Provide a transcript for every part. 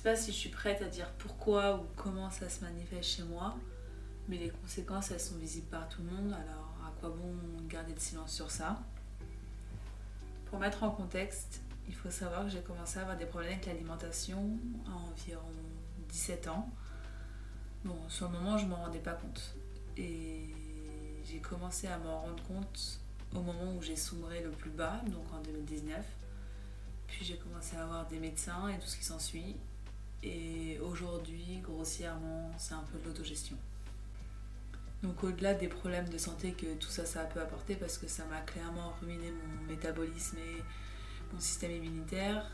sais pas si je suis prête à dire pourquoi ou comment ça se manifeste chez moi, mais les conséquences, elles sont visibles par tout le monde, alors à quoi bon garder de silence sur ça? Pour mettre en contexte, il faut savoir que j'ai commencé à avoir des problèmes avec l'alimentation à environ 17 ans. Bon, sur le moment, je m'en rendais pas compte. Et j'ai commencé à m'en rendre compte au moment où j'ai sombré le plus bas, donc en 2019. Puis j'ai commencé à avoir des médecins et tout ce qui s'ensuit. Et aujourd'hui, grossièrement, c'est un peu de l'autogestion. Donc au-delà des problèmes de santé que tout ça, ça a pu apporter, parce que ça m'a clairement ruiné mon métabolisme et mon système immunitaire,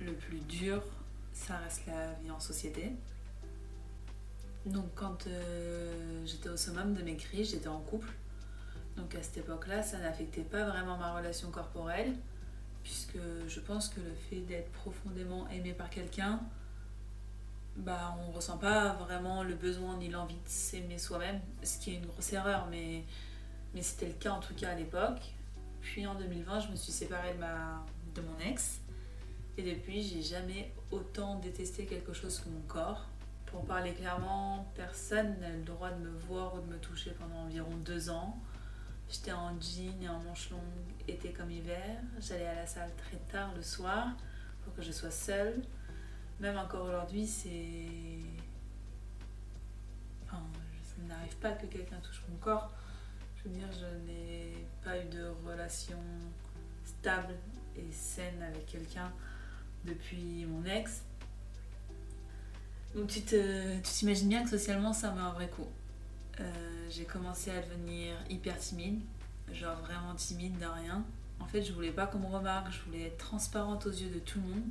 le plus dur, ça reste la vie en société. Donc quand euh, j'étais au summum de mes crises, j'étais en couple. Donc à cette époque-là, ça n'affectait pas vraiment ma relation corporelle, puisque je pense que le fait d'être profondément aimé par quelqu'un, bah, on ne ressent pas vraiment le besoin ni l'envie de s'aimer soi-même, ce qui est une grosse erreur, mais, mais c'était le cas en tout cas à l'époque. Puis en 2020, je me suis séparée de, ma, de mon ex, et depuis, j'ai jamais autant détesté quelque chose que mon corps. Pour parler clairement, personne n'a le droit de me voir ou de me toucher pendant environ deux ans. J'étais en jean et en manches longues, été comme hiver. J'allais à la salle très tard le soir pour que je sois seule même encore aujourd'hui, c'est. Enfin, ça n'arrive pas que quelqu'un touche mon corps. Je veux dire, je n'ai pas eu de relation stable et saine avec quelqu'un depuis mon ex. Donc tu t'imagines bien que socialement ça m'a un vrai coup. Euh, j'ai commencé à devenir hyper timide, genre vraiment timide de rien. En fait, je voulais pas qu'on me remarque, je voulais être transparente aux yeux de tout le monde.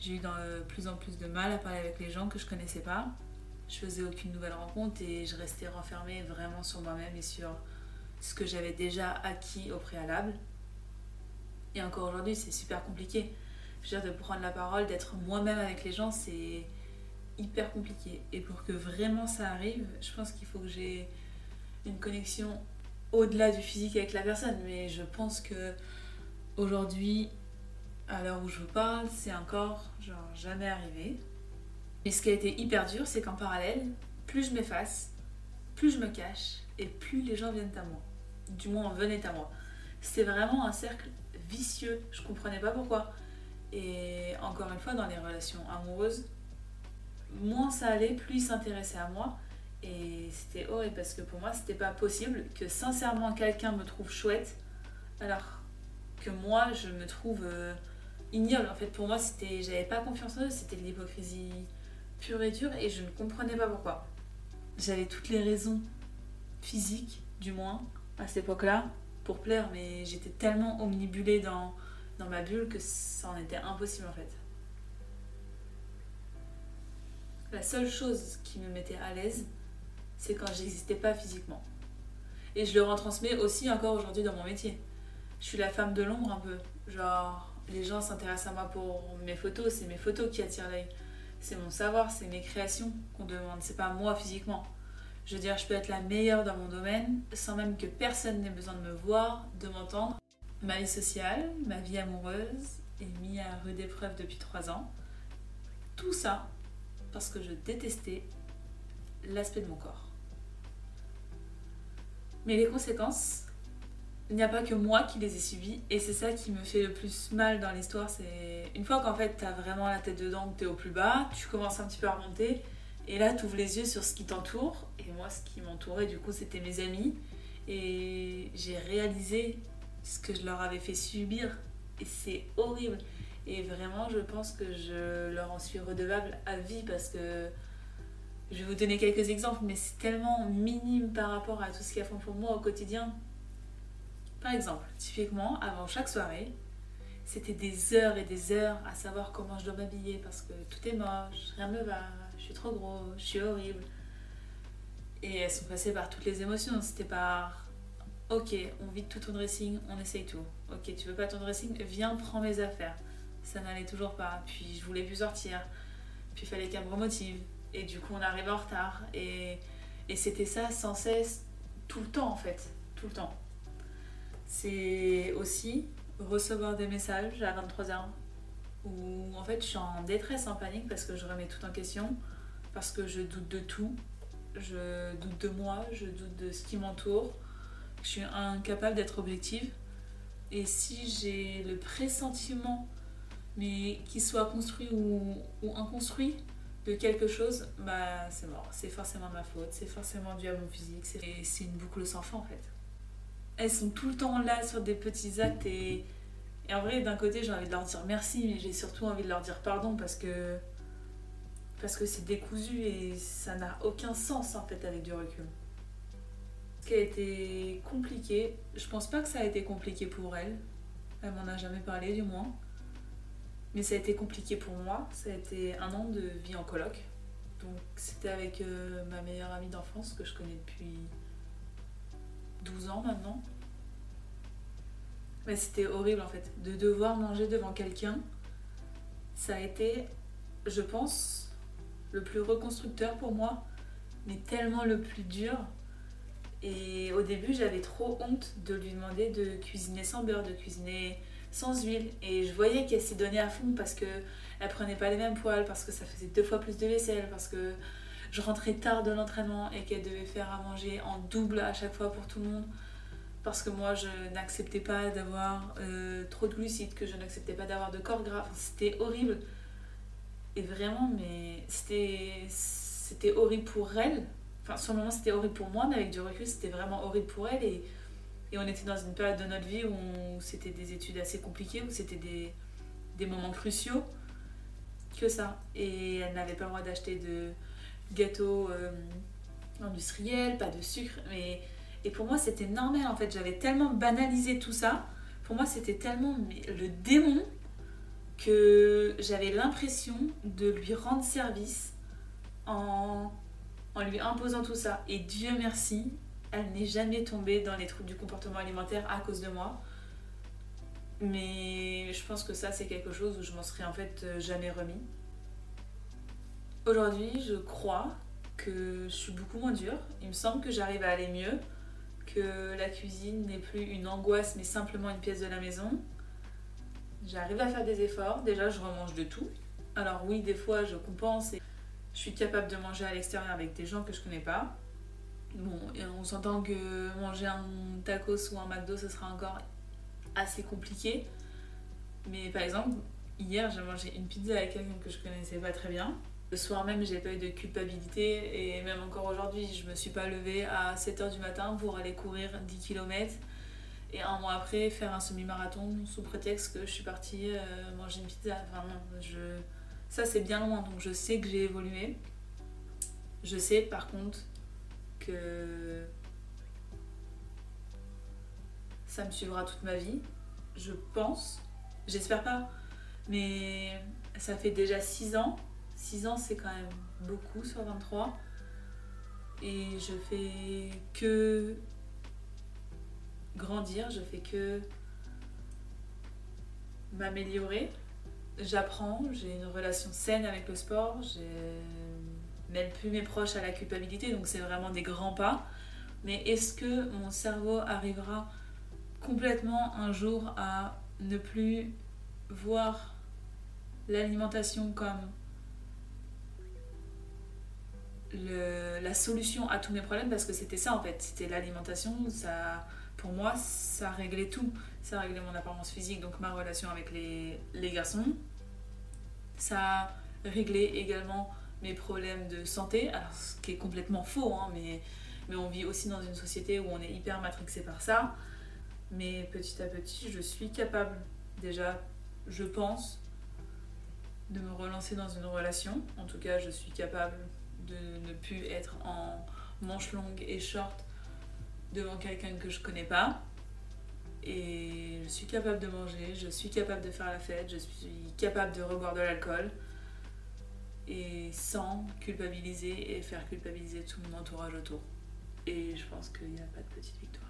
J'ai eu de plus en plus de mal à parler avec les gens que je connaissais pas. Je faisais aucune nouvelle rencontre et je restais renfermée vraiment sur moi-même et sur ce que j'avais déjà acquis au préalable. Et encore aujourd'hui, c'est super compliqué. Je veux dire, de prendre la parole, d'être moi-même avec les gens, c'est hyper compliqué. Et pour que vraiment ça arrive, je pense qu'il faut que j'ai une connexion au-delà du physique avec la personne. Mais je pense que aujourd'hui, à l'heure où je vous parle, c'est encore genre jamais arrivé. Mais ce qui a été hyper dur, c'est qu'en parallèle, plus je m'efface, plus je me cache et plus les gens viennent à moi. Du moins, venaient à moi. C'était vraiment un cercle vicieux. Je comprenais pas pourquoi. Et encore une fois, dans les relations amoureuses, moins ça allait, plus ils s'intéressaient à moi. Et c'était horrible parce que pour moi, c'était pas possible que sincèrement quelqu'un me trouve chouette alors que moi, je me trouve. Euh, ignoble. En fait, pour moi, c'était, j'avais pas confiance en eux, c'était de l'hypocrisie pure et dure et je ne comprenais pas pourquoi. J'avais toutes les raisons physiques, du moins, à cette époque-là, pour plaire, mais j'étais tellement omnibulée dans, dans ma bulle que ça en était impossible en fait. La seule chose qui me mettait à l'aise, c'est quand j'existais pas physiquement. Et je le retransmets aussi encore aujourd'hui dans mon métier. Je suis la femme de l'ombre un peu. Genre, les gens s'intéressent à moi pour mes photos, c'est mes photos qui attirent l'œil. C'est mon savoir, c'est mes créations qu'on demande, c'est pas moi physiquement. Je veux dire, je peux être la meilleure dans mon domaine sans même que personne n'ait besoin de me voir, de m'entendre. Ma vie sociale, ma vie amoureuse est mise à rude épreuve depuis trois ans. Tout ça parce que je détestais l'aspect de mon corps. Mais les conséquences, il n'y a pas que moi qui les ai subies et c'est ça qui me fait le plus mal dans l'histoire c'est une fois qu'en fait t'as vraiment la tête dedans que t'es au plus bas tu commences un petit peu à remonter et là t'ouvres les yeux sur ce qui t'entoure et moi ce qui m'entourait du coup c'était mes amis et j'ai réalisé ce que je leur avais fait subir et c'est horrible. Et vraiment je pense que je leur en suis redevable à vie parce que je vais vous donner quelques exemples mais c'est tellement minime par rapport à tout ce qu'ils font pour moi au quotidien par exemple, typiquement, avant chaque soirée, c'était des heures et des heures à savoir comment je dois m'habiller parce que tout est moche, rien me va, je suis trop gros, je suis horrible. Et elles sont passées par toutes les émotions. C'était par ok, on vide tout ton dressing, on essaye tout. Ok, tu veux pas ton dressing, viens, prends mes affaires. Ça n'allait toujours pas. Puis je voulais plus sortir. Puis il fallait qu'elle me remotive. Et du coup, on arrivait en retard. Et, et c'était ça sans cesse, tout le temps en fait. Tout le temps c'est aussi recevoir des messages à 23h où en fait je suis en détresse, en panique parce que je remets tout en question, parce que je doute de tout, je doute de moi, je doute de ce qui m'entoure, je suis incapable d'être objective. Et si j'ai le pressentiment, mais qu'il soit construit ou, inconstruit, de quelque chose, bah c'est mort. C'est forcément ma faute, c'est forcément dû à mon physique, c'est une boucle sans fin en fait. Elles sont tout le temps là sur des petits actes et, en vrai, d'un côté, j'ai envie de leur dire merci, mais j'ai surtout envie de leur dire pardon parce que parce que c'est décousu et ça n'a aucun sens en fait avec du recul. Ce qui a été compliqué, je pense pas que ça a été compliqué pour elle. Elle m'en a jamais parlé du moins. Mais ça a été compliqué pour moi. Ça a été un an de vie en coloc. Donc c'était avec euh, ma meilleure amie d'enfance que je connais depuis 12 ans maintenant. Mais c'était horrible en fait. De devoir manger devant quelqu'un, ça a été, je pense, le plus reconstructeur pour moi, mais tellement le plus dur. Et au début, j'avais trop honte de lui demander de cuisiner sans beurre, de cuisiner sans huile. Et je voyais qu'elle s'y donnait à fond parce que elle prenait pas les mêmes poils, parce que ça faisait deux fois plus de vaisselle, parce que je rentrais tard de l'entraînement et qu'elle devait faire à manger en double à chaque fois pour tout le monde. Parce que moi, je n'acceptais pas d'avoir euh, trop de glucides, que je n'acceptais pas d'avoir de corps gras. C'était horrible. Et vraiment, mais c'était horrible pour elle. Enfin, sur le moment, c'était horrible pour moi, mais avec du recul, c'était vraiment horrible pour elle. Et et on était dans une période de notre vie où c'était des études assez compliquées, où c'était des, des, moments cruciaux. Que ça. Et elle n'avait pas le droit d'acheter de gâteaux euh, industriels, pas de sucre. Mais, et pour moi, c'était normal en fait. J'avais tellement banalisé tout ça. Pour moi, c'était tellement le démon que j'avais l'impression de lui rendre service en, en lui imposant tout ça. Et Dieu merci, elle n'est jamais tombée dans les troubles du comportement alimentaire à cause de moi. Mais je pense que ça, c'est quelque chose où je m'en serais en fait euh, jamais remis. Aujourd'hui, je crois que je suis beaucoup moins dure. Il me semble que j'arrive à aller mieux, que la cuisine n'est plus une angoisse mais simplement une pièce de la maison. J'arrive à faire des efforts. Déjà, je remange de tout. Alors oui, des fois, je compense et je suis capable de manger à l'extérieur avec des gens que je connais pas. Bon, on s'entend que manger un tacos ou un McDo, ce sera encore assez compliqué. Mais par exemple, hier, j'ai mangé une pizza avec quelqu'un que je connaissais pas très bien. Le soir même, j'ai pas eu de culpabilité et même encore aujourd'hui, je me suis pas levée à 7h du matin pour aller courir 10 km et un mois après faire un semi-marathon sous prétexte que je suis partie euh, manger une pizza. Enfin non, je... ça c'est bien loin, donc je sais que j'ai évolué. Je sais par contre que ça me suivra toute ma vie. Je pense. J'espère pas. Mais ça fait déjà 6 ans. 6 ans, c'est quand même beaucoup sur 23. Et je fais que grandir, je fais que m'améliorer. J'apprends, j'ai une relation saine avec le sport, j'ai mêle plus mes proches à la culpabilité, donc c'est vraiment des grands pas. Mais est-ce que mon cerveau arrivera complètement un jour à ne plus voir l'alimentation comme la solution à tous mes problèmes parce que c'était ça en fait, c'était l'alimentation, ça pour moi ça réglait tout, ça réglait mon apparence physique, donc ma relation avec les, les garçons, ça réglait également mes problèmes de santé, alors ce qui est complètement faux, hein, mais, mais on vit aussi dans une société où on est hyper matrixé par ça. Mais petit à petit, je suis capable, déjà, je pense, de me relancer dans une relation. En tout cas, je suis capable de ne plus être en manche longue et short devant quelqu'un que je connais pas. Et je suis capable de manger, je suis capable de faire la fête, je suis capable de reboire de l'alcool et sans culpabiliser et faire culpabiliser tout mon entourage autour. Et je pense qu'il n'y a pas de petite victoire.